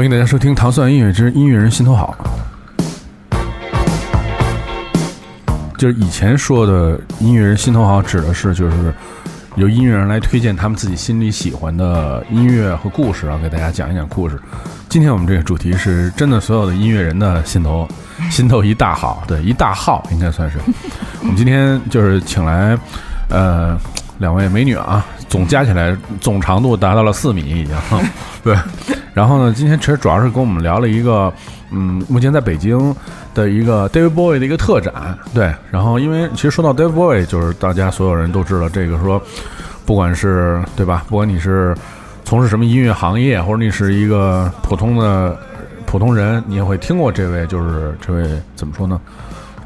欢迎大家收听《糖蒜音乐之音乐人心头好》。就是以前说的音乐人心头好，指的是就是由音乐人来推荐他们自己心里喜欢的音乐和故事，然后给大家讲一讲故事。今天我们这个主题是真的，所有的音乐人的心头心头一大好，对，一大号应该算是。我们今天就是请来呃两位美女啊，总加起来总长度达到了四米已经，对。然后呢，今天其实主要是跟我们聊了一个嗯，目前在北京。的一个 David Bowie 的一个特展，对，然后因为其实说到 David Bowie，就是大家所有人都知道这个说，不管是对吧，不管你是从事什么音乐行业，或者你是一个普通的普通人，你也会听过这位，就是这位怎么说呢？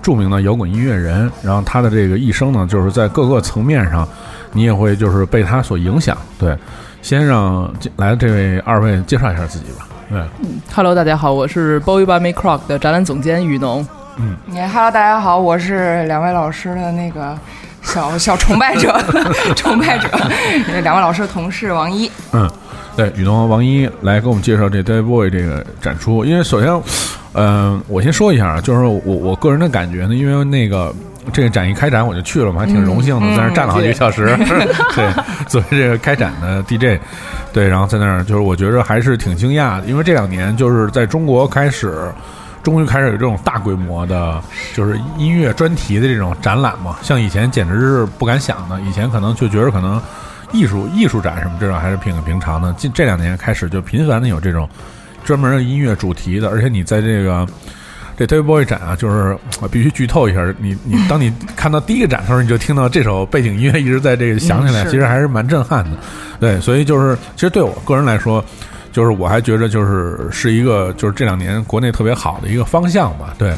著名的摇滚音乐人，然后他的这个一生呢，就是在各个层面上，你也会就是被他所影响。对，先让来的这位二位介绍一下自己吧。对嗯，Hello，大家好，我是 Bowie by May Croc 的展览总监雨农。嗯，你 Hello，大家好，我是两位老师的那个小小崇拜者，崇拜者，两位老师的同事王一。嗯，对，雨农王一来给我们介绍这 David Bowie 这个展出，因为首先，嗯，我先说一下啊，就是我我个人的感觉呢，因为那个。这个展一开展我就去了嘛，还挺荣幸的，在那儿站了好几个小时。对，作为这个开展的 DJ，对，然后在那儿就是我觉着还是挺惊讶的，因为这两年就是在中国开始，终于开始有这种大规模的，就是音乐专题的这种展览嘛。像以前简直是不敢想的，以前可能就觉得可能艺术艺术展什么这种还是挺平常的。近这两年开始就频繁的有这种专门的音乐主题的，而且你在这个。这 David Bowie 展啊，就是必须剧透一下。你你，当你看到第一个展的时候，你就听到这首背景音乐一直在这个响起来，其实还是蛮震撼的。对，所以就是，其实对我个人来说。就是我还觉得就是是一个就是这两年国内特别好的一个方向吧，对。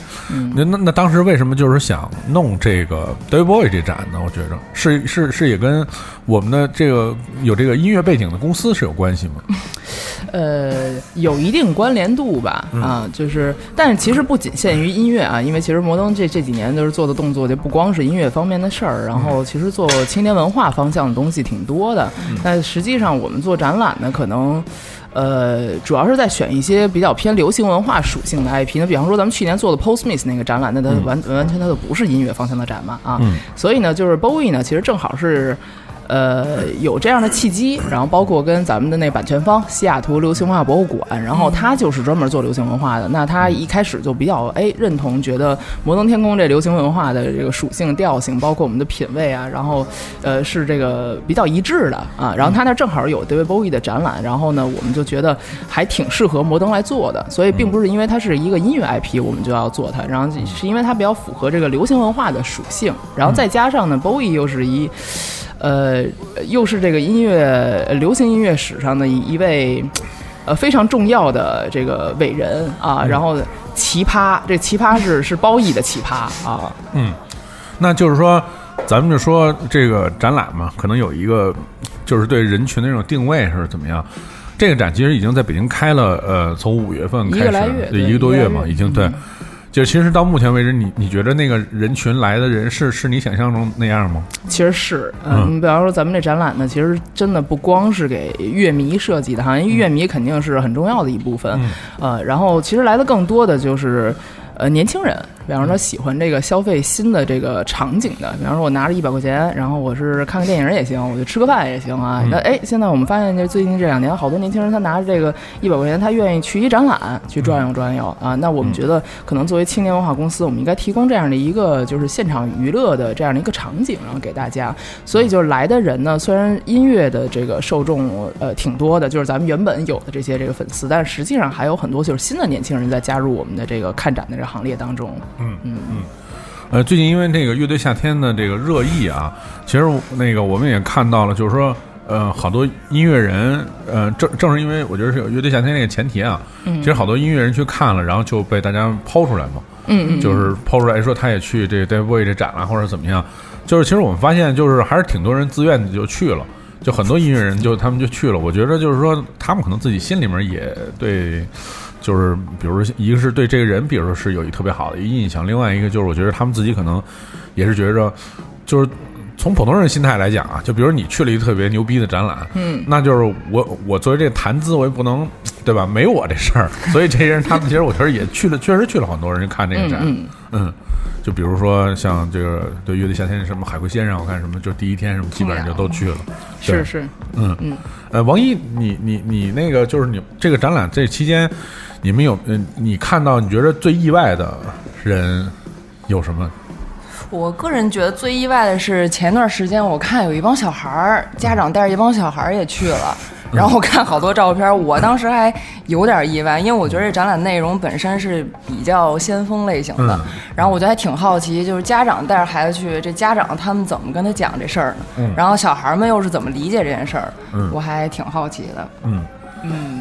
那那那当时为什么就是想弄这个 David Bowie 这展呢？我觉着是是是也跟我们的这个有这个音乐背景的公司是有关系吗？呃，有一定关联度吧，啊，就是，但是其实不仅限于音乐啊，因为其实摩登这这几年就是做的动作就不光是音乐方面的事儿，然后其实做青年文化方向的东西挺多的。但实际上我们做展览呢，可能。呃，主要是在选一些比较偏流行文化属性的 IP。那比方说，咱们去年做的 Post Smith 那个展览，那它完完全它就不是音乐方向的展嘛啊。所以呢，就是 Bowie 呢，其实正好是。呃，有这样的契机，然后包括跟咱们的那版权方西雅图流行文化博物馆，然后他就是专门做流行文化的。那他一开始就比较哎认同，觉得摩登天空这流行文化的这个属性调性，包括我们的品味啊，然后呃是这个比较一致的啊。然后他那正好有 David Bowie 的展览，然后呢，我们就觉得还挺适合摩登来做的。所以并不是因为它是一个音乐 IP，我们就要做它，然后是因为它比较符合这个流行文化的属性，然后再加上呢，Bowie 又是一。呃，又是这个音乐流行音乐史上的一一位，呃，非常重要的这个伟人啊。然后奇葩，这奇葩是是褒义的奇葩啊。嗯，那就是说，咱们就说这个展览嘛，可能有一个就是对人群的那种定位是怎么样？这个展其实已经在北京开了，呃，从五月份开始，对，一个多月嘛，已经对。就其实到目前为止，你你觉得那个人群来的人是是你想象中那样吗？其实是，嗯，你比方说咱们这展览呢，其实真的不光是给乐迷设计的哈，因为乐迷肯定是很重要的一部分，呃，然后其实来的更多的就是，呃，年轻人。比方说喜欢这个消费新的这个场景的，比方说我拿着一百块钱，然后我是看个电影也行，我就吃个饭也行啊。那哎，现在我们发现这最近这两年，好多年轻人他拿着这个一百块钱，他愿意去一展览去转悠转悠啊。那我们觉得，可能作为青年文化公司，我们应该提供这样的一个就是现场娱乐的这样的一个场景，然后给大家。所以就是来的人呢，虽然音乐的这个受众呃挺多的，就是咱们原本有的这些这个粉丝，但是实际上还有很多就是新的年轻人在加入我们的这个看展的这行列当中。嗯嗯嗯，呃，最近因为那个乐队夏天的这个热议啊，其实那个我们也看到了，就是说，呃，好多音乐人，呃，正正是因为我觉得是有乐队夏天那个前提啊，其实好多音乐人去看了，然后就被大家抛出来嘛，嗯嗯，就是抛出来说他也去这 David Bowie 这展了，或者怎么样，就是其实我们发现，就是还是挺多人自愿的就去了，就很多音乐人就他们就去了，我觉得就是说他们可能自己心里面也对。就是，比如说，一个是对这个人，比如说是有一特别好的一个印象；，另外一个就是，我觉得他们自己可能也是觉着，就是。从普通人心态来讲啊，就比如你去了一个特别牛逼的展览，嗯，那就是我我作为这个谈资，我也不能对吧？没我这事儿，所以这些人他们其实我觉得也去了，确实去了很多人看这个展，嗯嗯，就比如说像这个对乐队夏天什么海龟先生，我看什么就第一天什么基本上就都去了，是是，嗯嗯，呃，王一，你你你那个就是你这个展览这期间，你们有嗯，你看到你觉得最意外的人有什么？我个人觉得最意外的是，前段时间我看有一帮小孩儿，家长带着一帮小孩儿也去了。然后我看好多照片，我当时还有点意外，因为我觉得这展览内容本身是比较先锋类型的。嗯然后我就还挺好奇，就是家长带着孩子去，这家长他们怎么跟他讲这事儿呢？嗯然后小孩们又是怎么理解这件事儿？嗯我还挺好奇的。嗯，嗯，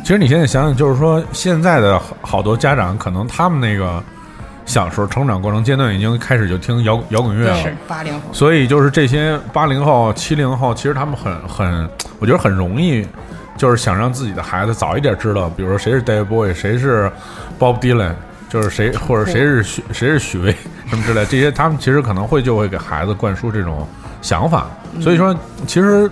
其实你现在想想，就是说现在的好好多家长，可能他们那个小时候成长过程阶段已经开始就听摇摇滚乐了，是八零后。所以就是这些八零后、七零后，其实他们很很，我觉得很容易，就是想让自己的孩子早一点知道，比如说谁是 David Bowie，谁是 Bob Dylan，就是谁或者谁是许谁是许巍什么之类，这些他们其实可能会就会给孩子灌输这种想法。所以说，其实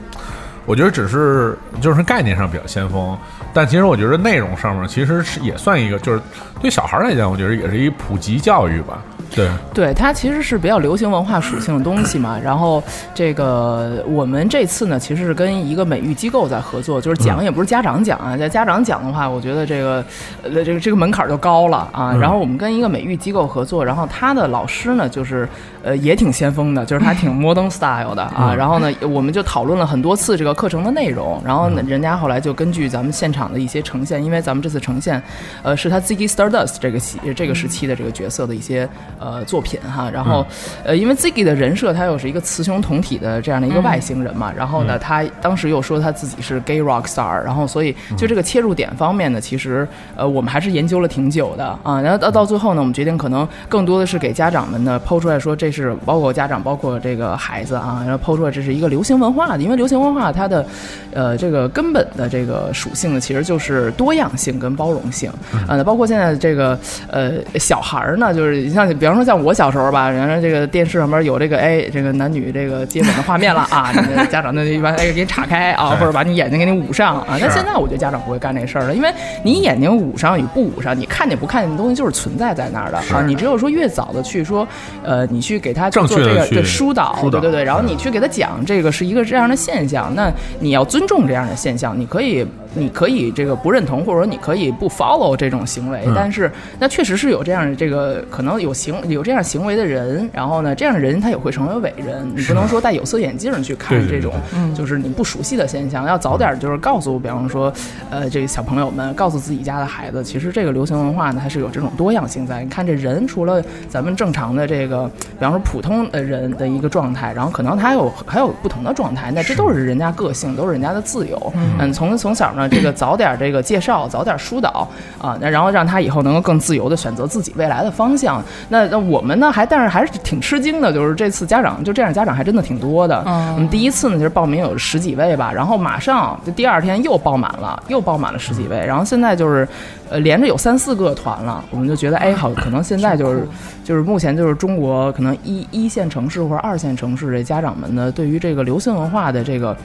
我觉得只是就是概念上比较先锋，但其实我觉得内容上面其实是也算一个，就是对小孩来讲，我觉得也是一普及教育吧。对，对，它其实是比较流行文化属性的东西嘛。然后这个我们这次呢，其实是跟一个美育机构在合作，就是讲也不是家长讲啊，在家长讲的话，我觉得这个呃这个这个门槛就高了啊。嗯然后我们跟一个美育机构合作，然后他的老师呢，就是呃也挺先锋的，就是他挺 modern style 的啊。嗯然后呢，我们就讨论了很多次这个课程的内容，然后呢，人家后来就根据咱们现场的一些呈现，因为咱们这次呈现，呃，是他 Ziggy Stardust 这个期这个时期的这个角色的一些呃作品哈。然后呃，因为 Ziggy 的人设他又是一个雌雄同体的这样的一个外星人嘛，然后呢，他当时又说他自己是 gay rock star，然后所以就这个切入点方面呢，其实呃我们还是研究了挺久的啊。然后到到最后呢，我们决定可能更多的是给家长们呢抛出来说，这是包括家长包括这个孩子啊，然后抛出来这是一个流行文化的，因为流行文化它的呃这个根本的这个属性呢，其实就是多样性跟包容性嗯。那包括现在这个呃小孩儿呢，就是像比方说像我小时候吧，然后这个电视上面有这个哎这个男女这个接吻的画面了啊，你的家长呢就一般哎给你岔开啊，或者把你眼睛给你捂上啊。但现在我觉得家长不会干这事儿了，因为你眼睛捂上与不捂上，你看见不看见的东西就是存在在那儿的啊。你只有说越早的去说，呃，你去给他做这个确地去对疏导，对对对，然后你去给他讲这个是一个这样的现象，那你要尊重这样的现象，你可以你可以这个不认同，或者说你可以不 follow 这种行为，嗯但是那确实是有这样的这个可能有行有这样行为的人，然后呢，这样的人他也会成为伟人，你不能说戴有色眼镜去看这种就是你不熟悉的现象，要早点就是告诉，比方说呃这个小朋友们，告诉自己家的孩子，其实这个流行文化呢，它是有这种多样性在。你看这人除了咱们正常的这个，比方说普通的人的一个状态，然后可能他还有还有不同的状态，那这都是人家个性，都是人家的自由。嗯，从从小呢，这个早点这个介绍，早点疏导啊，那然后让他以后能够更自由的选择自己未来的方向。那那我们呢，还但是还是挺吃惊的，就是这次家长就这样，家长还真的挺多的。嗯我们第一次呢，就是报名有十几位吧，然后马上就第二天又爆满了，又爆满了十几位，然后现在就是，呃，连着有三四个团了，我们就觉得，哎，好，可能现在就是就是目前就是中国可能一一线城市或者二线城市这家长们呢，对于这个流行文化的这个，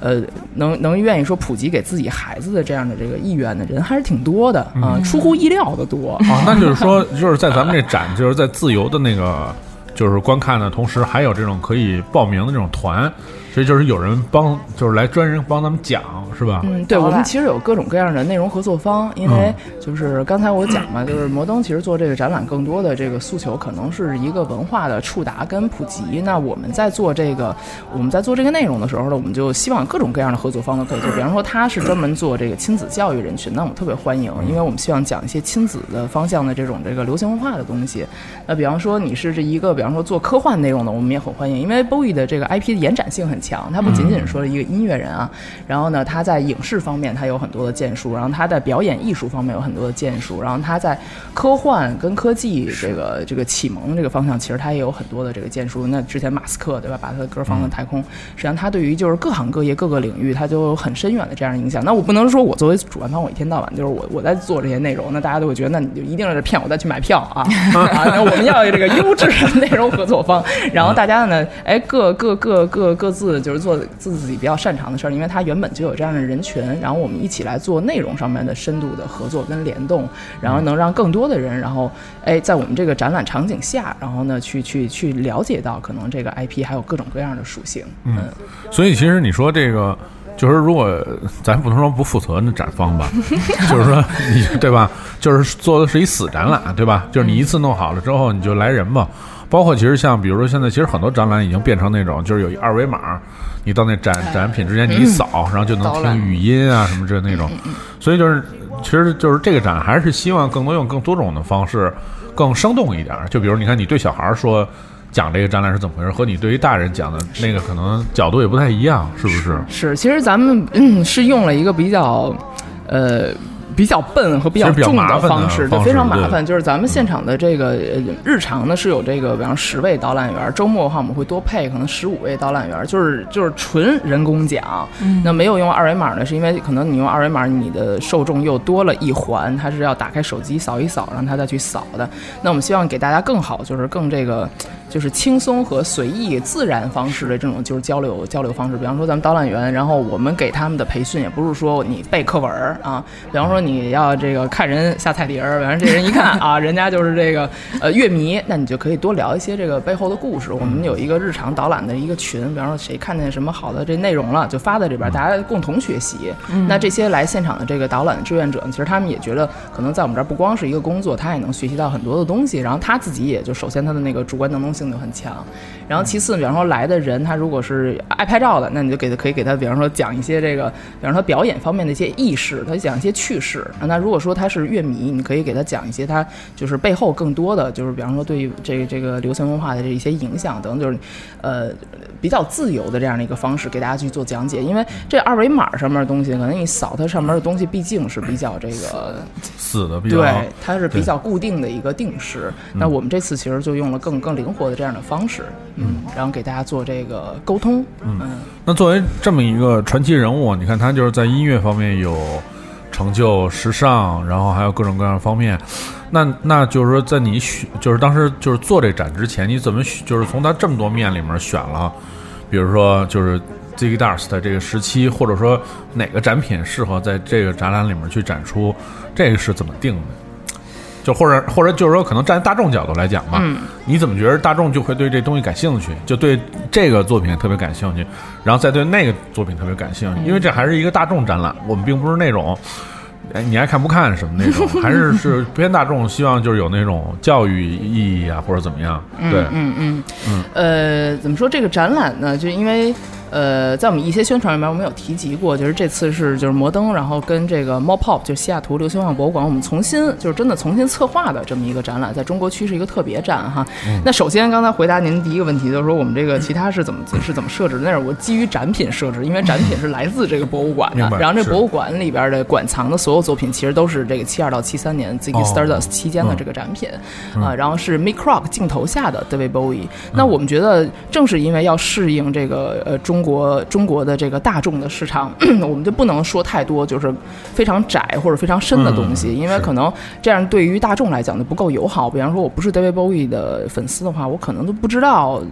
呃，能能愿意说普及给自己孩子的这样的这个意愿的人还是挺多的啊、出乎意料的多。啊，那就是说，就是在咱们这展，就是在自由的那个，就是观看的同时，还有这种可以报名的这种团，所以就是有人帮，就是来专人帮咱们讲，是吧？嗯，对，我们其实有各种各样的内容合作方，因为就是刚才我讲嘛，就是摩登其实做这个展览更多的这个诉求可能是一个文化的触达跟普及。那我们在做这个，我们在做这个内容的时候呢，我们就希望各种各样的合作方都可以做。比方说他是专门做这个亲子教育人群，那我们特别欢迎，因为我们希望讲一些亲子的方向的这种这个流行文化的东西。那比方说你是这一个，比方说做科幻内容的，我们也很欢迎，因为 Bowie 的这个 IP 的延展性很强，他不仅仅是说一个音乐人啊，然后呢，他在影视方面他有很多的建树，然后他在表演艺术方面有很多的建树，然后他在科幻跟科技这个这个启蒙这个方向，其实他也有很多的这个建树。那之前马斯克对吧，把他的歌放到太空，实际上他对于就是各行各业各个领域，他就有很深远的这样的影响。那我不能说我作为主办方，我一天到晚就是我我在做这些内容，那大家都会觉得那你就一定是骗我再去买票啊 啊！那我们要有这个优质的内容合作方，然后大家呢，哎，各各各各各自就是做自己比较擅长的事儿，因为他原本就有这样的人群，然后我们一起来做内容上面的深度的合作跟联动，然后能让更多的人，然后哎，在我们这个展览场景下，然后呢，去去去了解到可能这个 IP 还有各种各样的属性，嗯，所以其实你说这个。就是如果咱不能说不负责任的展方吧，就是说你对吧？就是做的是一死展览，对吧？就是你一次弄好了之后你就来人吧。包括其实像比如说现在其实很多展览已经变成那种就是有一二维码，你到那展展品之间你一扫，然后就能听语音啊什么这那种。所以就是其实就是这个展还是希望更多用更多种的方式，更生动一点。就比如你看你对小孩说。讲这个展览是怎么回事，和你对于大人讲的那个可能角度也不太一样，是不是？是，其实咱们嗯是用了一个比较，呃。比较笨和比较重的方式，对，非常麻烦。就是咱们现场的这个日常呢是有这个，比方十位导览员，周末的话我们会多配可能十五位导览员，就是就是纯人工讲。那没有用二维码呢，是因为可能你用二维码，你的受众又多了一环，它是要打开手机扫一扫，让他再去扫的。那我们希望给大家更好，就是更这个就是轻松和随意自然方式的这种就是交流交流方式。比方说咱们导览员，然后我们给他们的培训也不是说你背课文啊，比方说你。你要这个看人下菜碟儿，反正这人一看啊，人家就是这个 呃乐迷，那你就可以多聊一些这个背后的故事。我们有一个日常导览的一个群，比方说谁看见什么好的这内容了，就发在这边，大家共同学习。那这些来现场的这个导览的志愿者，其实他们也觉得，可能在我们这儿不光是一个工作，他也能学习到很多的东西。然后他自己也就首先他的那个主观能动性就很强，然后其次，比方说来的人他如果是爱拍照的，那你就给他可以给他，比方说讲一些这个，比方说表演方面的一些意识，他讲一些趣事。那如果说他是乐迷，你可以给他讲一些他就是背后更多的就是，比方说对于这个这个流行文化的这一些影响等，就是呃比较自由的这样的一个方式给大家去做讲解。因为这二维码上面的东西，可能你扫它上面的东西毕竟是比较这个死的，比较对，它是比较固定的一个定式。那我们这次其实就用了更更灵活的这样的方式，嗯，然后给大家做这个沟通。嗯，那作为这么一个传奇人物，你看他就是在音乐方面有。成就时尚，然后还有各种各样方面，那那就是说，在你选，就是当时就是做这展之前，你怎么选？就是从他这么多面里面选了，比如说就是 Ziggy Dust 的这个时期，或者说哪个展品适合在这个展览里面去展出，这个是怎么定的？就或者或者就是说，可能站在大众角度来讲吧，你怎么觉得大众就会对这东西感兴趣？就对这个作品特别感兴趣，然后再对那个作品特别感兴趣，因为这还是一个大众展览，我们并不是那种，哎，你爱看不看什么那种，还是是 偏大众，希望就是有那种教育意义啊，或者怎么样？对，嗯嗯嗯，呃，怎么说这个展览呢？就因为。呃，在我们一些宣传里面，我们有提及过，就是这次是就是摩登，然后跟这个 Mopop 就西雅图流行文化博物馆，我们重新就是真的重新策划的这么一个展览，在中国区是一个特别展哈。那首先刚才回答您第一个问题，就是说我们这个其他是怎么是怎么设置的？那是我基于展品设置，因为展品是来自这个博物馆的，然后这博物馆里边的馆藏的所有作品，其实都是这个七二到七三年 Ziggy Stardust 期间的这个展品啊。然后是 Mick Rock 镜头下的 David Bowie。那我们觉得正是因为要适应这个呃中。中国中国的这个大众的市场，我们就不能说太多，就是非常窄或者非常深的东西，因为可能这样对于大众来讲就不够友好。比方说，我不是 David Bowie 的粉丝的话，我可能都不知道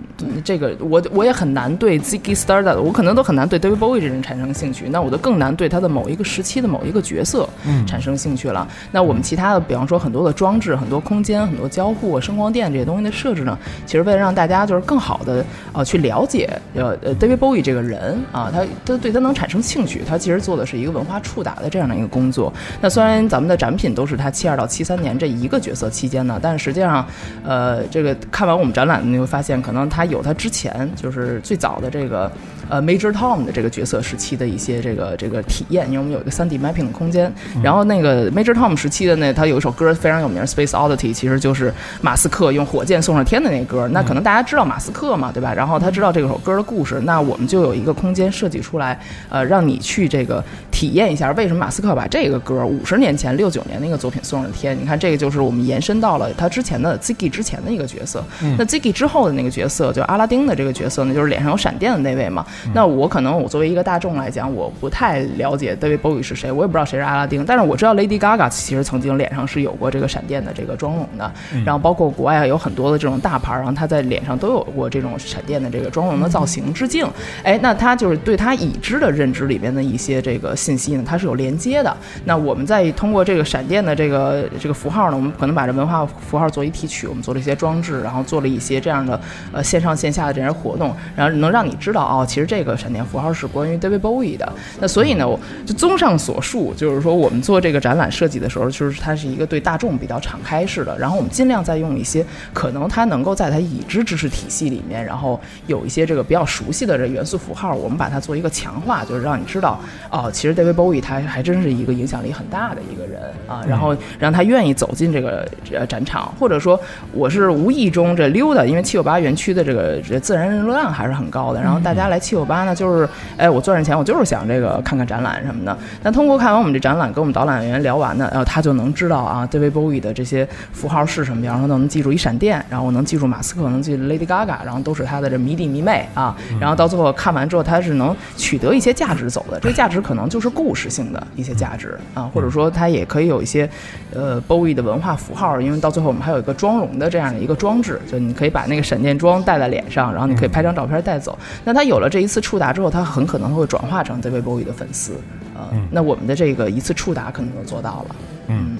这个，我我也很难对 Ziggy Stardust，我可能都很难对 David Bowie 这人产生兴趣。那我就更难对他的某一个时期的某一个角色产生兴趣了。那我们其他的，比方说很多的装置、很多空间、很多交互、声光电这些东西的设置呢，其实为了让大家就是更好的呃去了解呃呃 David Bowie。这个人啊，他他对他能产生兴趣，他其实做的是一个文化触达的这样的一个工作。那虽然咱们的展品都是他七二到七三年这一个角色期间呢，但是实际上，呃，这个看完我们展览，你会发现可能他有他之前就是最早的这个呃 Major Tom 的这个角色时期的一些这个这个体验，因为我们有一个 3D mapping 的空间。然后那个 Major Tom 时期的那，他有一首歌非常有名，Space Oddity，其实就是马斯克用火箭送上天的那歌。那可能大家知道马斯克嘛，对吧？然后他知道这首歌的故事，那我们就有一个空间设计出来，呃，让你去这个体验一下为什么马斯克把这个歌五十年前六九年那个作品送上天。你看，这个就是我们延伸到了他之前的 Ziggy 之前的一个角色。那 Ziggy 之后的那个角色，就阿拉丁的这个角色呢，就是脸上有闪电的那位嘛。那我可能我作为一个大众来讲，我不太了解 David Bowie 是谁，我也不知道谁是阿拉丁，但是我知道 Lady Gaga 其实曾经脸上是有过这个闪电的这个妆容的。然后包括国外有很多的这种大牌，然后他在脸上都有过这种闪电的这个妆容的造型致敬。哎，那他就是对他已知的认知里边的一些这个信息呢，它是有连接的。那我们在通过这个闪电的这个这个符号呢，我们可能把这文化符号做一提取，我们做了一些装置，然后做了一些这样的呃线上线下的这些活动，然后能让你知道哦，其实这个闪电符号是关于 David Bowie 的。那所以呢，我就综上所述，就是说我们做这个展览设计的时候，就是它是一个对大众比较敞开式的，然后我们尽量再用一些可能它能够在它已知知识体系里面，然后有一些这个比较熟悉的这元素符号，我们把它做一个强化，就是让你知道哦，其实 David Bowie 他还真是一个影响力很大的一个人啊，然后让他愿意走进这个呃展场，或者说我是无意中这溜达，因为七九八园区的这个这自然人流量还是很高的，然后大家来七九八呢，就是哎我赚着钱，我就是想这个看看展览什么的。但通过看完我们这展览，跟我们导览员聊完呢，然后他就能知道啊，David Bowie 的这些符号是什么，比方说能记住一闪电，然后我能记住马斯克，能记住 Lady Gaga，然后都是他的这迷弟迷妹啊，然后到最后看完之后，他是能取得一些价值走的，这价值可能就是故事性的一些价值啊，或者说它也可以有一些呃 Bowie 的文化符号，因为到最后我们还有一个妆容的这样的一个装置，就你可以把那个闪电妆戴在脸上，然后你可以拍张照片带走。那他有了这一次触达之后，他很可能会转化成 David Bowie 的粉丝啊。那我们的这个一次触达可能就做到了。嗯，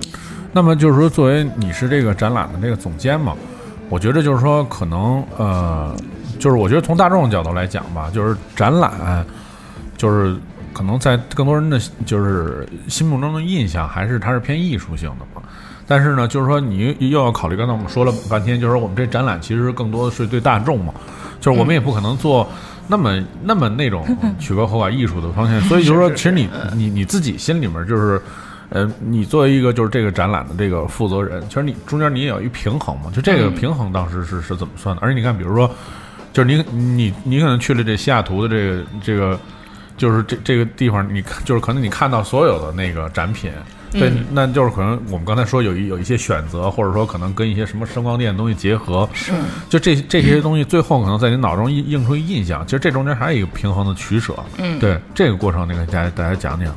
那么就是说，作为你是这个展览的这个总监嘛，我觉得就是说，可能呃，就是我觉得从大众的角度来讲吧，就是展览，就是可能在更多人的就是心目中的印象，还是它是偏艺术性的嘛。但是呢，就是说你又要考虑，刚才我们说了半天，就是说我们这展览其实更多的是对大众嘛，就是我们也不可能做那么那么那种 曲高和寡艺术的方向，所以就是说，其实你你你自己心里面就是。呃，你作为一个就是这个展览的这个负责人，其实你中间你也有一平衡嘛，就这个平衡当时是是怎么算的？而且你看，比如说，就是你你你可能去了这西雅图的这个这个，就是这这个地方，你看就是可能你看到所有的那个展品，对，那就是可能我们刚才说有一有一些选择，或者说可能跟一些什么声光电的东西结合，是，就这这些东西最后可能在你脑中映映出印象，其实这中间还有一个平衡的取舍，嗯，对这个过程，你给大家大家讲讲。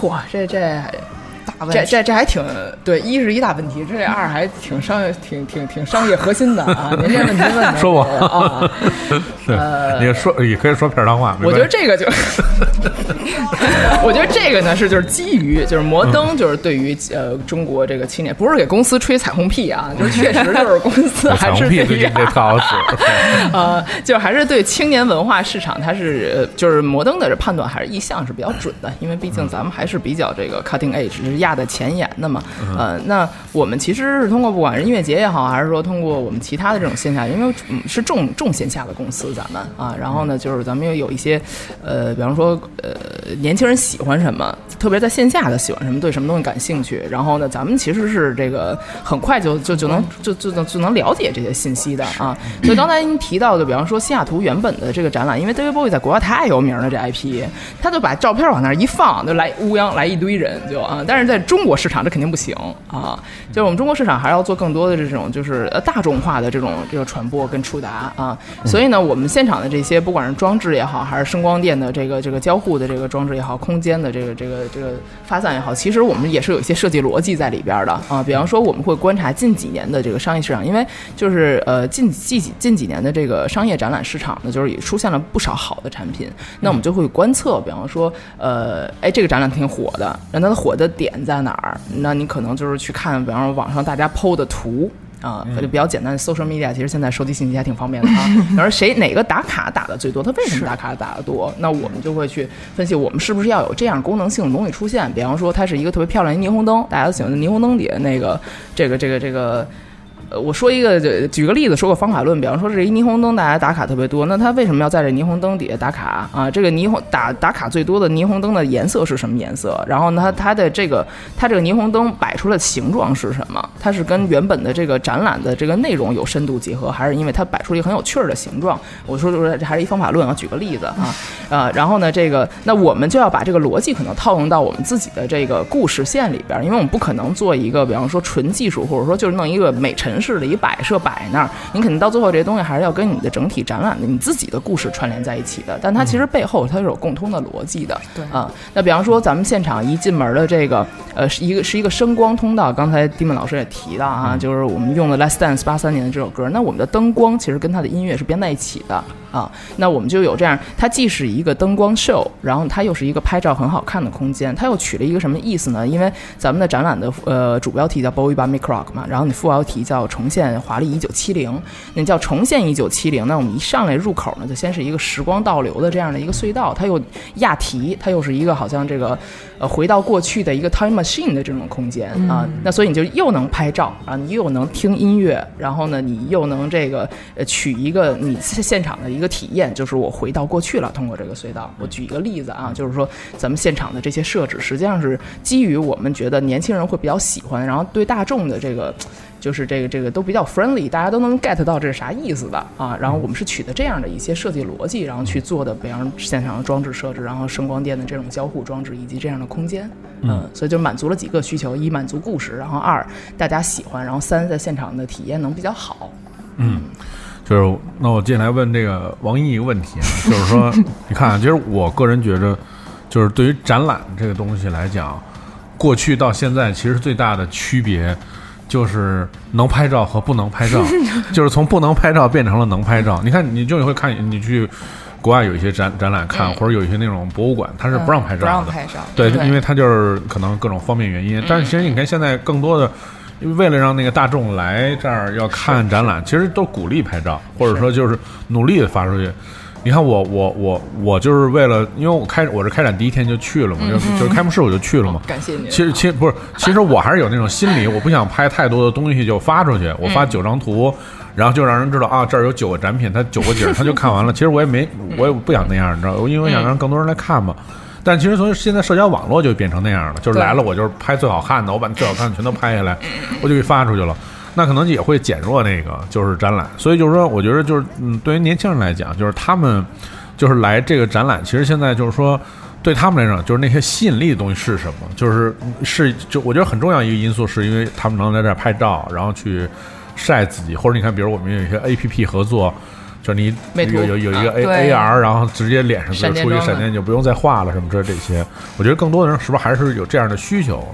嚯，这这。大问题这这这还挺对，一是一大问题，这二还挺商业，挺挺挺商业核心的啊！您这问题问的说我啊，呃，你说也可以说片儿汤话。我觉得这个就，我觉得这个呢是就是基于就是摩登就是对于呃中国这个青年，不是给公司吹彩虹屁啊，就是确实就是公司还是对于这特好使。呃，就还是对青年文化市场，它是呃就是摩登的这判断还是意向是比较准的，因为毕竟咱们还是比较这个 cutting edge，是压在前沿的嘛。呃，那我们其实是通过不管是音乐节也好，还是说通过我们其他的这种线下，因为嗯是重重线下的公司，咱们啊，然后呢就是咱们又有一些呃，比方说呃年轻人喜欢什么，特别在线下的喜欢什么，对什么东西感兴趣，然后呢咱们其实是这个很快就就就能就就能就能了解这些信息的啊。所以刚才您提到的，比方说西雅图原本的这个展览，因为 David Bowie 在国外太有名了，这 IP，他就把照片往那儿一放，就来乌泱来一堆人就啊。但是在中国市场这肯定不行啊，就是我们中国市场还要做更多的这种就是呃大众化的这种这个传播跟触达啊。所以呢，我们现场的这些不管是装置也好，还是声光电的这个这个交互的这个装置也好，空间的这个这个这个发散也好，其实我们也是有一些设计逻辑在里边的啊。比方说，我们会观察近几年的这个商业市场，因为就是呃近近几近几年的这个商业展览市场呢，就是也出现了不少好的产品，那我们就会观测，比方说呃，哎这个展览挺火的，让它的火的点在哪儿？那你可能就是去看，比方说网上大家 PO 的图。啊，就比较简单的 social media，其实现在收集信息还挺方便的啊。比方说谁哪个打卡打的最多，他为什么打卡打的多？那我们就会去分析，我们是不是要有这样功能性的东西出现？比方说它是一个特别漂亮的霓虹灯，大家都喜欢的霓虹灯底下那个这个这个这个。我说一个，举个例子，说个方法论，比方说这一霓虹灯，大家打卡特别多，那它为什么要在这霓虹灯底下打卡啊？这个霓虹打打卡最多的霓虹灯的颜色是什么颜色？然后呢，它的这个它这个霓虹灯摆出的形状是什么？它是跟原本的这个展览的这个内容有深度结合，还是因为它摆出一个很有趣儿的形状？我说就是这还是一方法论啊，举个例子啊，呃，然后呢，这个那我们就要把这个逻辑可能套用到我们自己的这个故事线里边，因为我们不可能做一个，比方说纯技术，或者说就是弄一个美陈式的一摆设摆那儿，你肯定到最后这些东西还是要跟你的整体展览的你自己的故事串联在一起的，但它其实背后它是有共通的逻辑的，对。啊，那比方说咱们现场一进门的这个，呃，是一个是一个声光通道，刚才蒂曼老师也提到啊，就是我们用的《Let's Dance》八三年的这首歌，那我们的灯光其实跟它的音乐是编在一起的。啊，那我们就有这样，它既是一个灯光秀，然后它又是一个拍照很好看的空间，它又取了一个什么意思呢？因为咱们的展览的呃主标题叫 Bowie by Mick Rock 嘛，然后你副标题叫重现华丽一九七零，那叫重现一九七零，那我们一上来入口呢，就先是一个时光倒流的这样的一个隧道，它又亚题，它又是一个好像这个呃回到过去的一个 time machine 的这种空间啊，那所以你就又能拍照啊，你又能听音乐，然后呢，你又能这个呃取一个你现现场的一个体验，就是我回到过去了，通过这个隧道。我举一个例子啊，就是说咱们现场的这些设置，实际上是基于我们觉得年轻人会比较喜欢，然后对大众的这个。就是这个这个都比较 friendly，大家都能 get 到这是啥意思的啊。然后我们是取的这样的一些设计逻辑，然后去做的，比方现场的装置设置，然后声光电的这种交互装置，以及这样的空间，嗯，所以就满足了几个需求：一满足故事，然后二大家喜欢，然后三在现场的体验能比较好。嗯，就是那我接下来问这个王毅一个问题啊，就是说，你看啊，其实我个人觉着，就是对于展览这个东西来讲，过去到现在其实最大的区别就是能拍照和不能拍照，就是从不能拍照变成了能拍照。你看，你就会看你去国外有一些展展览看，或者有一些那种博物馆，它是不让拍照不让的。拍照，对，因为它就是可能各种方面原因。但是其实你看现在更多的，为了让那个大众来这儿要看展览，其实都鼓励拍照，或者说就是努力的发出去。你看我我我我就是为了，因为我开我是开展第一天就去了嘛，就就是开幕式我就去了嘛。感谢您。其实其实不是，其实我还是有那种心理，我不想拍太多的东西就发出去，我发九张图，然后就让人知道啊，这儿有九个展品，他九个景儿他就看完了。其实我也没，我也不想那样，你知道，因为我想让更多人来看嘛。但其实从现在社交网络就变成那样了，就是来了我就是拍最好看的，我把最好看的全都拍下来，我就给发出去了。那可能也会减弱那个就是展览，所以就是说，我觉得就是嗯，对于年轻人来讲，就是他们就是来这个展览，其实现在就是说。对他们来讲，就是那些吸引力的东西是什么？就是是就我觉得很重要一个因素，是因为他们能在这儿拍照，然后去晒自己，或者你看，比如我们有一些 A P P 合作，就是你有有有一个 A A R，然后直接脸上就出一个闪电，就不用再画了什么之类这些。我觉得更多的人是不是还是有这样的需求？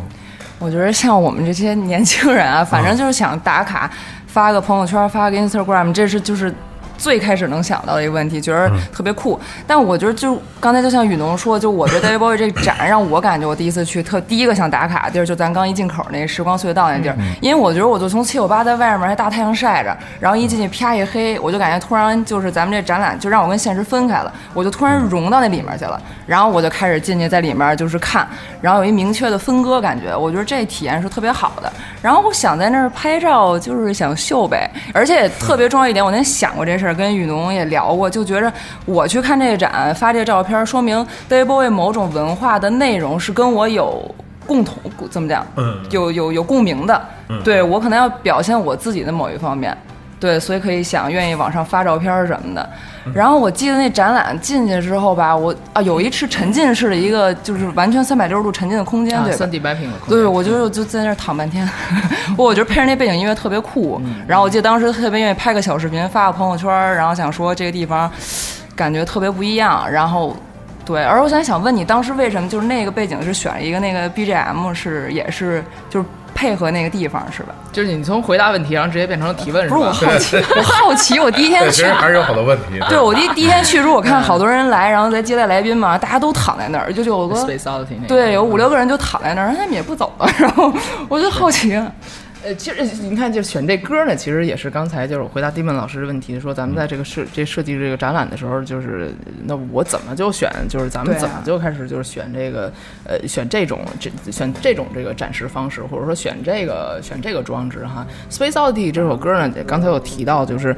我觉得像我们这些年轻人啊，反正就是想打卡，发个朋友圈，发个 Instagram，这是就是。最开始能想到的一个问题，觉得特别酷。但我觉得，就刚才就像雨农说，就我觉得 David Bowie 这展让我感觉，我第一次去特第一个想打卡的地儿，就咱刚一进口那时光隧道那地儿，因为我觉得我就从七九八在外面还大太阳晒着，然后一进去啪一黑，我就感觉突然就是咱们这展览就让我跟现实分开了，我就突然融到那里面去了，然后我就开始进去在里面就是看，然后有一明确的分割感觉，我觉得这体验是特别好的。然后我想在那儿拍照，就是想秀呗，而且特别重要一点，我那天想过这事儿，跟雨农也聊过，就觉着我去看这个展发这个照片，说明 David Bowie 某种文化的内容是跟我有共同怎么讲？嗯有有有共鸣的。对我可能要表现我自己的某一方面。对，所以可以想愿意往上发照片什么的。然后我记得那展览进去之后吧，我啊有一次沉浸式的一个，就是完全三百六十度沉浸的空间，对三 D mapping 的空间对，我就就在那儿躺半天，我觉得配上那背景音乐特别酷。然后我记得当时特别愿意拍个小视频发个朋友圈，然后想说这个地方感觉特别不一样。然后对，而我现在想问你，当时为什么就是那个背景是选了一个那个 BGM 是也是就是配合那个地方是吧？就是你从回答问题，然后直接变成了提问，不是我？好奇，我好奇，我第一天去还。是有好多问题。对，我第第一天去的时候，我看好多人来，然后在接待来宾嘛，大家都躺在那儿，就就有个 Space Oddity 那个对，有五六个人就躺在那儿，他们也不走了，然后我就好奇，呃，其实你看，就选这歌呢，其实也是刚才就是我回答 Dimon 老师的问题，说咱们在这个设这设计这个展览的时候，就是那我怎么就选，就是咱们怎么就开始就是选这个呃选这种这选这种这个展示方式，或者说选这个选这个装置哈。Space Oddity 这首歌呢，刚才有提到，就是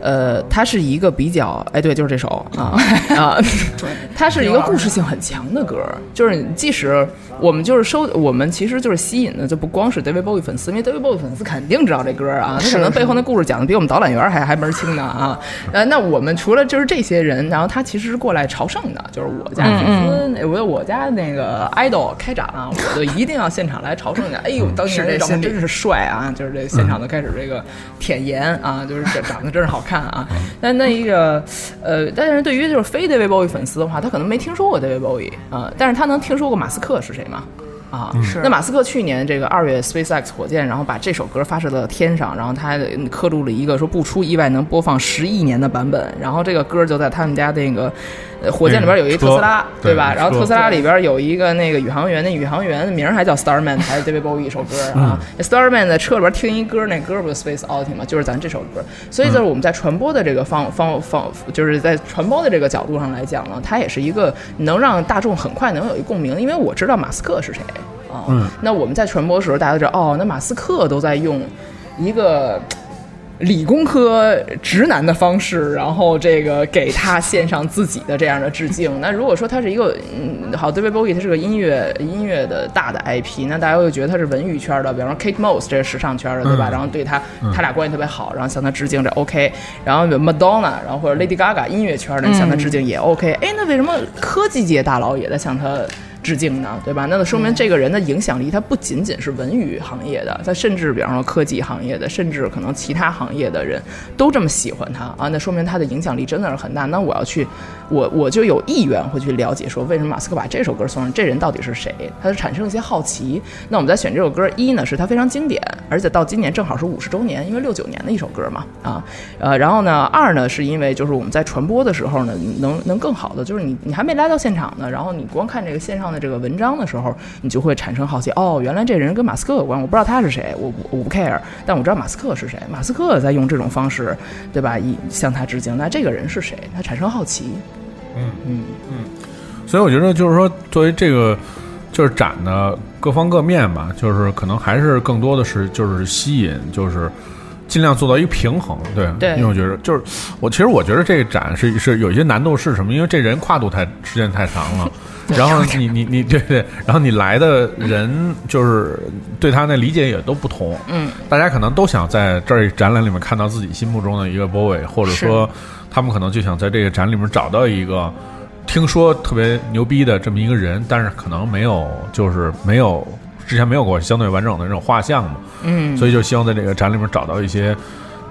呃，它是一个比较哎对，就是这首啊啊，它是一个故事性很强的歌，就是即使我们就是收，我们其实就是吸引的就不光是 David Bowie 粉丝，因为 David Bowie 粉丝肯定知道这歌啊，他可能背后那故事讲的比我们导览员还还门儿清呢啊。呃，那我们除了就是这些人，然后他其实是过来朝圣的，就是我家粉丝，那我我家那个 idol 开展了，我就一定要现场来朝圣去。哎呦，当时这照片真是帅啊，就是这现场就开始这个舔颜啊，就是这长得真是好看啊。但那一个呃，但是对于就是非 David Bowie 粉丝的话，他可能没听说过 David Bowie 啊、但是他能听说过马斯克是谁吗？啊，是那马斯克去年这个二月 SpaceX 火箭，然后把这首歌发射到天上，然后他刻录了一个说不出意外能播放十亿年的版本，然后这个歌就在他们家那个呃火箭里边有一特斯拉，对对吧？车然后特斯拉里边有一个那个宇航员，那宇航员的名儿还叫 Starman，还是 David Bowie 一首歌啊。Starman 在车里边听一歌，那歌不是 Space Oddity 吗？就是咱这首歌。所以就是我们在传播的这个方方方，就是在传播的这个角度上来讲呢，它也是一个能让大众很快能有一共鸣，因为我知道马斯克是谁啊。嗯那我们在传播的时候，大家都知道哦，那马斯克都在用一个。理工科直男的方式，然后这个给他献上自己的这样的致敬。那如果说他是一个，嗯，好，David Bowie 他是个音乐音乐的大的 IP，那大家会觉得他是文娱圈的，比方说 Kate Moss 这是时尚圈的，对吧？嗯然后对他他俩关系特别好，然后向他致敬这 OK。然后 Madonna，然后或者 Lady Gaga 音乐圈的向他致敬也 OK。哎，那为什么科技界大佬也在向他？致敬呢，对吧？那就说明这个人的影响力，他不仅仅是文娱行业的，他甚至比方说科技行业的，甚至可能其他行业的人都这么喜欢他啊，那说明他的影响力真的是很大。那我要去，我我就有意愿会去了解，说为什么马斯克把这首歌送上，这人到底是谁？他就产生了一些好奇。那我们在选这首歌，一呢是它非常经典，而且到今年正好是五十周年，因为六九年的一首歌嘛啊，呃，然后呢，二呢是因为就是我们在传播的时候呢，能能更好的，就是你你还没来到现场呢，然后你光看这个线上的这个文章的时候，你就会产生好奇，哦，原来这人跟马斯克有关，我不知道他是谁，我我我不 care，但我知道马斯克是谁，马斯克在用这种方式，对吧？以向他致敬，那这个人是谁？他产生好奇，嗯嗯嗯所以我觉得就是说，作为这个就是展的各方各面吧，就是可能还是更多的是就是吸引，就是尽量做到一个平衡，对，对。因为我觉得就是我其实我觉得这个展是是有一些难度是什么？因为这人跨度太时间太长了。然后你你你对对，然后你来的人就是对他那理解也都不同，嗯，大家可能都想在这儿展览里面看到自己心目中的一个 boy，或者说他们可能就想在这个展里面找到一个听说特别牛逼的这么一个人，但是可能没有就是没有之前没有过相对完整的这种画像嘛，嗯，所以就希望在这个展里面找到一些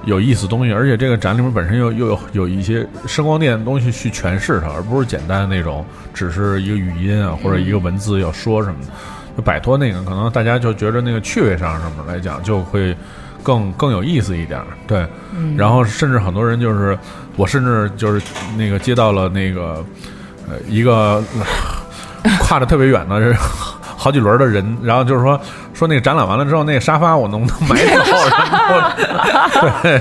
有意思的东西，而且这个展里面本身又又有有一些声光电的东西去诠释它，而不是简单的那种只是一个语音啊或者一个文字要说什么的，就摆脱那个，可能大家就觉得那个趣味上什么来讲就会更更有意思一点儿，对，然后甚至很多人就是我甚至就是那个接到了那个呃一个 跨的特别远的人。好几轮的人，然后就是说说那个展览完了之后，那个沙发我能不能买走？然后 对，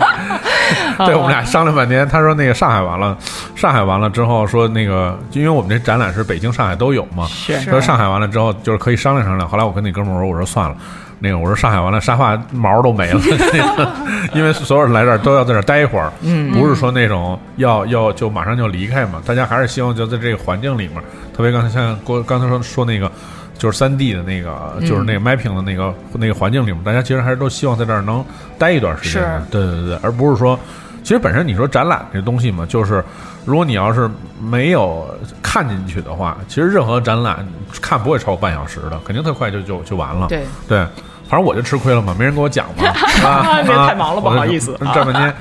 对我们俩商量半天。他说那个上海完了，上海完了之后说那个，因为我们这展览是北京、上海都有嘛，是说上海完了之后就是可以商量商量。后来我跟那哥们儿说，我说算了。那个我说上海完了，沙发毛都没了，因为所有人来这儿都要在这儿待一会儿，嗯，不是说那种要要就马上就离开嘛，大家还是希望就在这个环境里面，特别刚才像郭刚才说说那个就是三 D 的那个，就是那个 mapping 的那个那个环境里面，大家其实还是都希望在这儿能待一段时间。的，对对对，而不是说，其实本身你说展览这东西嘛，就是如果你要是没有看进去的话，其实任何展览看不会超过半小时的，肯定特快就就就完了，对。对。反正我就吃亏了嘛，没人跟我讲嘛，啊，这啊太忙了不好意思站半天，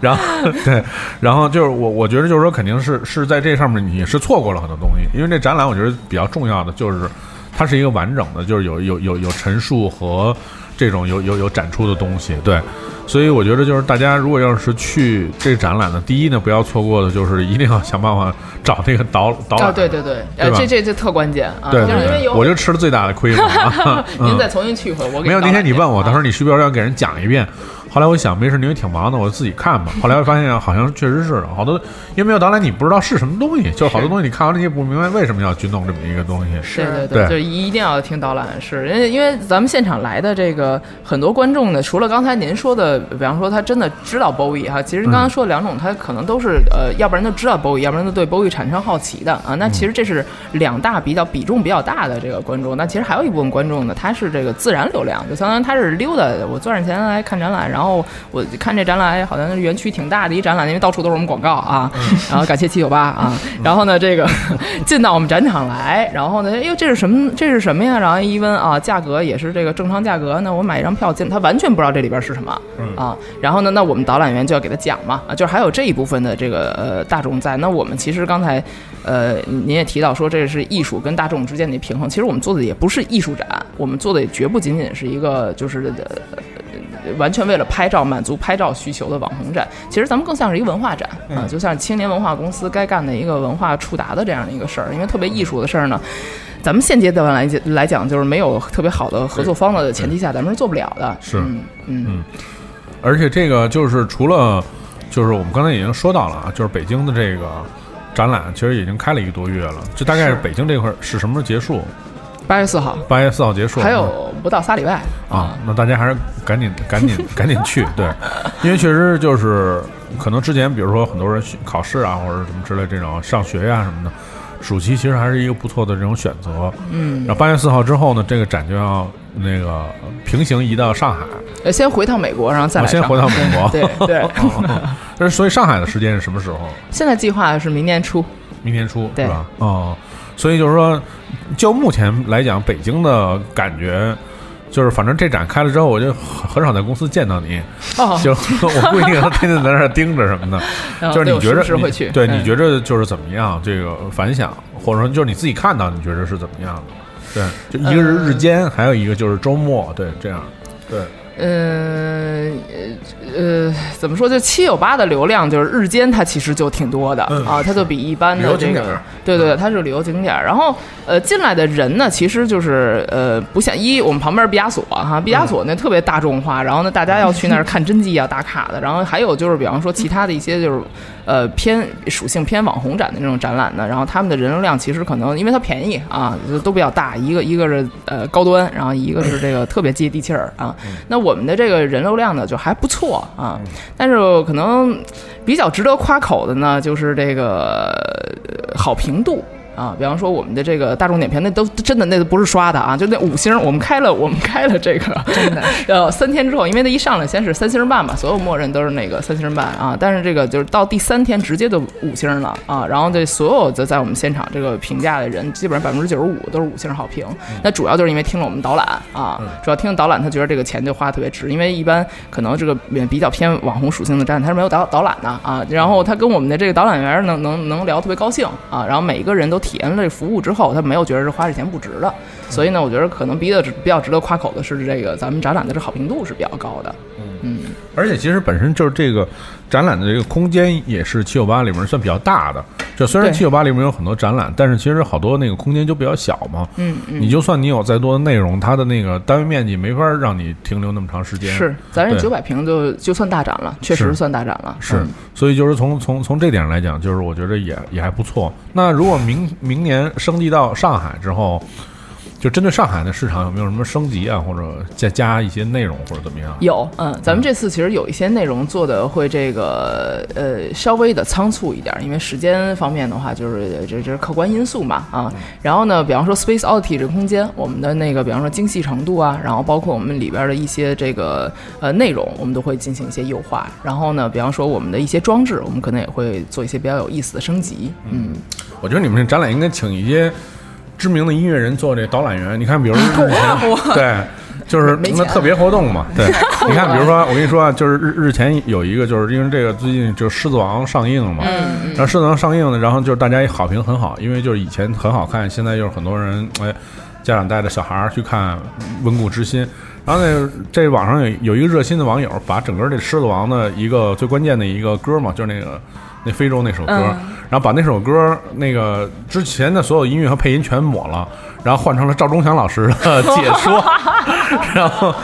然后对，然后就是我我觉得就是说肯定是是在这上面你是错过了很多东西，因为这展览我觉得比较重要的就是它是一个完整的，就是有有有有陈述和这种有有有展出的东西，对。所以我觉得，就是大家如果要是去这个展览呢，第一呢，不要错过的就是一定要想办法找那个导 导览。啊，对对对，这这这特关键啊，对就是因为有我就吃了最大的亏嘛。啊 您再重新去一回，我给没有那天你问我，到时候你需不需要给人讲一遍？后来我想没事，你也挺忙的，我就自己看吧。后来我发现好像确实是好多，因为没有导览，你不知道是什么东西，就是好多东西你看完了你也不明白为什么要去弄这么一个东西。对对对就一定要听导览。是，因为因为咱们现场来的这个很多观众呢，除了刚才您说的，比方说他真的知道 Bowie 哈，其实刚刚说的两种，他可能都是呃，要不然就知道 Bowie，要不然就对 Bowie 产生好奇的啊。那其实这是两大比较比重比较大的这个观众。那其实还有一部分观众呢，他是这个自然流量，就相当于他是溜达，我赚点钱来看展览，然后我看这展览，哎好像园区挺大的一展览，因为到处都是我们广告啊。然后感谢七九八啊，然后呢，这个 进到我们展场来，然后呢，哎呦，这是什么？这是什么呀？然后一问啊，价格也是这个正常价格，那我买一张票进，他完全不知道这里边是什么啊。然后呢，那我们导览员就要给他讲嘛，啊，就是还有这一部分的这个呃大众在。那我们其实刚才呃您也提到说这是艺术跟大众之间的平衡，其实我们做的也不是艺术展，我们做的也绝不仅仅是一个就是呃。完全为了拍照满足拍照需求的网红展，其实咱们更像是一个文化展啊，就像青年文化公司该干的一个文化触达的这样的一个事儿。因为特别艺术的事儿呢，咱们现阶段来讲来讲，就是没有特别好的合作方的前提下，咱们是做不了的。是嗯嗯而且这个就是除了，就是我们刚才已经说到了啊，就是北京的这个展览，其实已经开了一个多月了。这大概是北京这块儿是什么时候结束？八月四号八月四号结束。还有不到仨礼拜啊，那大家还是赶紧 赶紧赶紧去，对，因为确实就是可能之前比如说很多人考试啊或者什么之类这种上学呀、什么的，暑期其实还是一个不错的这种选择。嗯然，后八月四号之后呢，这个展就要那个平行移到上海，呃先回趟美国，然后再来上我先回趟美国。对 对，哦但是所以上海的时间是什么时候？现在计划是明年初。明年初对是吧？哦，所以就是说，就目前来讲，北京的感觉。就是反正这展开了之后，我就很很少在公司见到你，哦，就我不一定天天在那儿盯着什么的。就是你觉着对你觉着就是怎么样？这个反响，或者说就是你自己看到，你觉着是怎么样的？对，就一个是日间，还有一个就是周末，对，这样，对，嗯呃呃，怎么说？就七九八的流量，就是日间它其实就挺多的、嗯啊，它就比一般的这个游景点儿，对对对，它是旅游景点儿。然后呃，进来的人呢，其实就是呃，不像一我们旁边毕加索哈，毕加索那特别大众化，然后呢，大家要去那儿看真迹啊打卡的。然后还有就是，比方说其他的一些就是呃偏属性偏网红展的那种展览呢，然后他们的人流量其实可能因为它便宜啊，就都比较大，一个一个是呃高端，然后一个是这个特别接地气儿啊。那我们的这个人流量呢就还不错啊，但是可能比较值得夸口的呢，就是这个呃好评度。啊，比方说我们的这个大众点评，那都真的那都不是刷的啊，就那五星，我们开了，我们开了这个，真的，呃，三天之后，因为那一上来先是三星半嘛，所有默认都是那个三星半啊，但是这个就是到第三天直接就五星了啊，然后这所有的在我们现场这个评价的人，基本上百分之九十五都是五星好评，那主要就是因为听了我们导览啊，主要听了导览，他觉得这个钱就花得特别值，因为一般可能这个比较偏网红属性的站，他是没有导导览的啊，然后他跟我们的这个导览员能能能聊特别高兴啊，然后每一个人都体验了这服务之后，他没有觉得是花这钱不值的，所以呢，我觉得可能比较比较值得夸口的是这个咱们展览的这好评度是比较高的，嗯，而且其实本身就是这个展览的这个空间也是七九八里面算比较大的。就虽然对七九八里面有很多展览，但是其实好多那个空间就比较小嘛。嗯嗯你就算你有再多的内容，它的那个单位面积没法让你停留那么长时间。是，咱这对九百平就就算大展了，确实是算大展了，是嗯，所以就是从从从这点上来讲，就是我觉得也也还不错。那如果明明年升级到上海之后，就针对上海的市场有没有什么升级啊，或者再加一些内容或者怎么样？有，嗯，咱们这次其实有一些内容做的会这个呃稍微的仓促一点，因为时间方面的话，就是这这是客观因素嘛啊。然后呢，比方说 Space Oddity 这个空间，我们的那个比方说精细程度啊，然后包括我们里边的一些这个呃内容，我们都会进行一些优化。然后呢，比方说我们的一些装置，我们可能也会做一些比较有意思的升级。嗯，我觉得你们这展览应该请一些知名的音乐人做这导览员。你看，比如日前，对，就是没钱那特别活动嘛。对，你看，比如说，我跟你说啊，就是日日前有一个，就是因为这个最近就《狮子王》上映了嘛，嗯然后《狮子王》上映呢，然后就是大家也好评很好，因为就是以前很好看，现在就是很多人哎。家长带着小孩儿去看《温故知新》，然后呢这网上有有一个热心的网友，把整个这《狮子王》的一个最关键的一个歌嘛，就是那个那非洲那首歌，嗯。然后把那首歌那个之前的所有音乐和配音全抹了，然后换成了赵忠祥老师的 解说，然后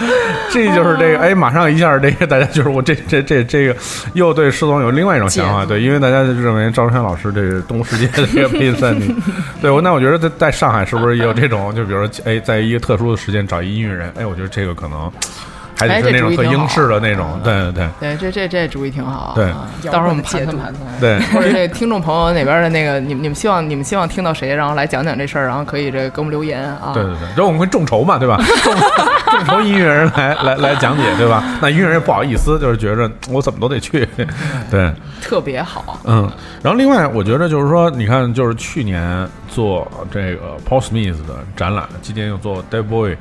这就是这个哎，马上一下这个大家就是我这这这这个又对施总有另外一种想法，对，因为大家就认为赵忠祥老师这个动物世界的这个配音三 D，对我那我觉得在在上海是不是也有这种，就比如说哎，在一个特殊的时间找一音乐人，哎，我觉得这个可能还得是那种特英式的那种，对对对对，这这这主意挺好。对啊到时候我们盘算盘算。对。或者这听众朋友哪边的那个，你们你们希望你们希望听到谁，然后来讲讲这事儿，然后可以这个给我们留言啊。对对对，然后我们会众筹嘛，对吧？众众筹音乐人来来来讲解，对吧？那音乐人也不好意思，就是觉着我怎么都得去，对，特别好。嗯。然后另外，我觉得就是说，你看，就是去年做这个 Paul Smith 的展览，今年又做 Dead Boy，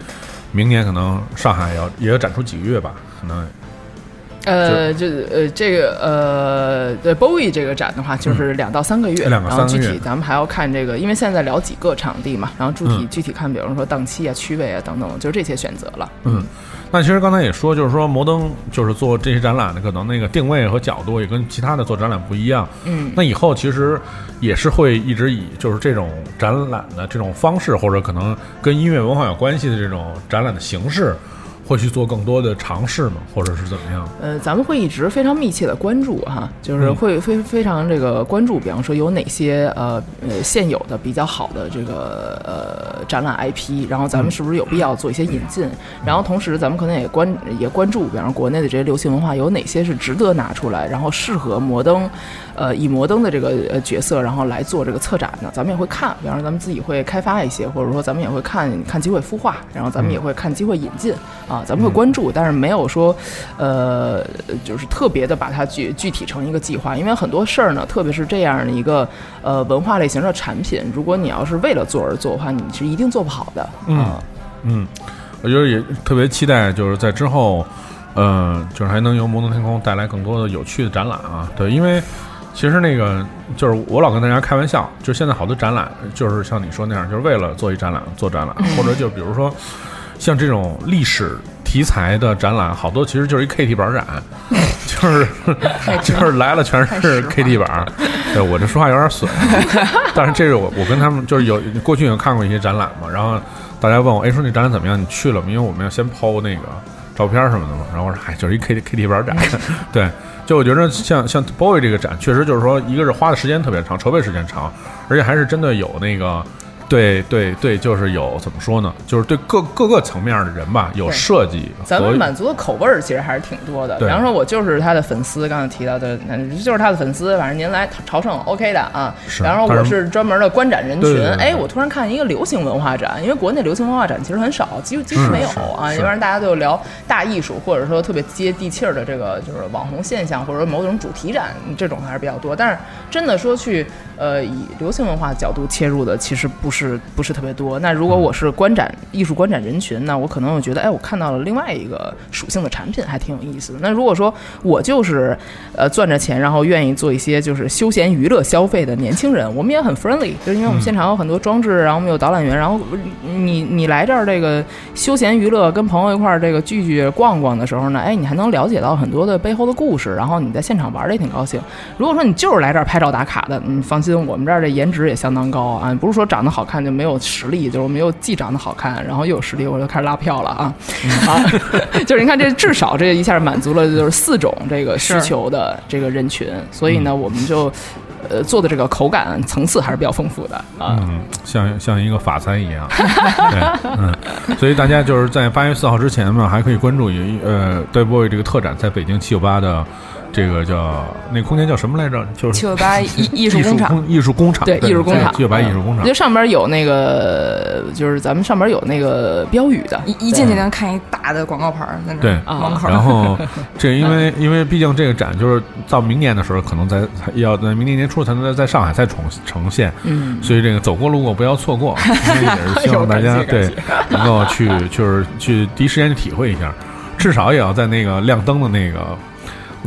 明年可能上海要也要展出几个月吧，可能。呃，就呃这个呃，对 Bowie 这个展的话，就是两到三个月，嗯两到然后具体咱们还要看这个，因为现在聊几个场地嘛，然后具体、嗯。具体看，比如说档期啊、区位啊等等，就是这些选择了。嗯，那其实刚才也说，就是说摩登就是做这些展览的，可能那个定位和角度也跟其他的做展览不一样。嗯，那以后其实也是会一直以就是这种展览的这种方式，或者可能跟音乐文化有关系的这种展览的形式，会去做更多的尝试吗？或者是怎么样？呃，咱们会一直非常密切的关注哈，就是嗯会非非常这个关注，比方说有哪些呃呃现有的比较好的这个呃展览 IP，然后咱们是不是有必要做一些引进？然后同时咱们可能也关也关注，比方说国内的这些流行文化有哪些是值得拿出来，然后适合摩登，呃以摩登的这个呃角色，然后来做这个策展的，咱们也会看，比方说咱们自己会开发一些，或者说咱们也会看看机会孵化，然后咱们也会看机会引进啊，咱们会关注，但是没有说呃就是特别的把它具具体成一个计划，因为很多事儿呢，特别是这样的一个呃文化类型的产品，如果你要是为了做而做的话，你是一定做不好的。嗯啊嗯，我觉得也特别期待，就是在之后，呃，就是还能由摩登天空带来更多的有趣的展览啊。对，因为其实那个就是我老跟大家开玩笑，就现在好多展览，就是像你说那样，就是为了做一展览做展览，或者就比如说像这种历史题材的展览，好多其实就是一 KT 板展，就是就是来了全是 KT 板。对我这说话有点损，但是这是我我跟他们就是有过去有看过一些展览嘛，然后大家问我，哎，说那展览怎么样？你去了吗？因为我们要先抛那个照片什么的嘛。然后我说，哎，就是一 K K T 板展，对。就我觉得像像 BOY 这个展，确实就是说，一个是花的时间特别长，筹备时间长，而且还是针对有那个，对对对，就是有怎么说呢？就是对各各个层面的人吧，有设计咱们满足的口味儿其实还是挺多的。比方说，我就是他的粉丝，刚才提到的，那就是他的粉丝，反正您来朝圣 OK 的啊。是然后我是专门的观展人群对对对，对哎，我突然看一个流行文化展，因为国内流行文化展其实很少，几乎几乎嗯没有啊，是要不然大家就聊大艺术，或者说特别接地气儿的这个就是网红现象，或者说某种主题展这种还是比较多。但是真的说去呃以流行文化角度切入的，其实不是不是特别多。那如果我是观展艺术观展人群，那我可能我觉得，哎，我看到了另外一个属性的产品，还挺有意思的。那如果说我就是呃赚着钱，然后愿意做一些就是休闲娱乐消费的年轻人，我们也很 friendly，就是因为我们现场有很多装置，然后我们有导览员，然后你你来这儿这个休闲娱乐，跟朋友一块儿这个聚聚逛逛的时候呢，哎，你还能了解到很多的背后的故事，然后你在现场玩的也挺高兴。如果说你就是来这儿拍照打卡的，你放心，我们这儿这颜值也相当高啊，不是说长得好看就没有实力，就是我们又既长得好看，然后又有实力，我就开始拉票了啊啊！就是你看这至少这一下满足了就是四种这个需求的这个人群，所以呢，我们就呃做的这个口感层次还是比较丰富的啊。嗯，像像一个法餐一样，对，嗯，所以大家就是在八月四号之前嘛，还可以关注一呃 d a y Boy 这个特展，在北京七九八的这个叫那空间叫什么来着？就是七九八艺艺艺术工厂，艺术工厂，对艺术工厂。七九八艺术工厂。就，上边有那个，就是咱们上边有那个标语的，一一进去能看一大的广告牌儿在那对儿门口。然后 这因为因为毕竟这个展就是到明年的时候，可能在要在明年年初才能在在上海再重呈现，嗯，所以这个走过路过不要错过，因为也是希望大家对 能够去就是去第一时间去体会一下，至少也要在那个亮灯的那个。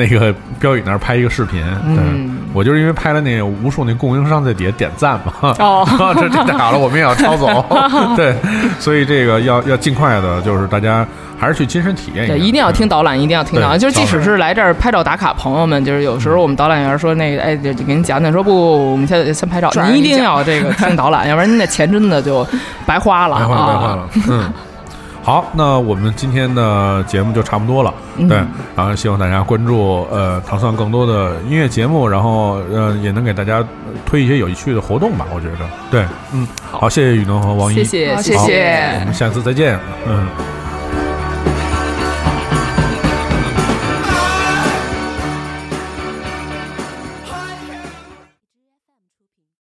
那个标语那儿拍一个视频。对嗯我就是因为拍了那个无数那供应商在底下点赞嘛。哦 这这太好了，我们也要抄走。对，所以这个要要尽快的，就是大家还是去亲身体验一下。对，一定要听导览，一定要听导览。就是即使是来这儿拍照打卡朋友们，就是有时候我们导览员说那个，哎，就就给你讲讲，说不，我们现在先拍照，转一你一定要这个听导览，要不然您那钱真的就白花了白花了，白换啊。了。嗯，好，那我们今天的节目就差不多了。嗯对，然后希望大家关注呃糖蒜更多的音乐节目，然后呃也能给大家推一些有趣的活动吧。我觉得，对，嗯，好，谢谢雨农和王一，谢谢，谢谢我们下次再见。嗯。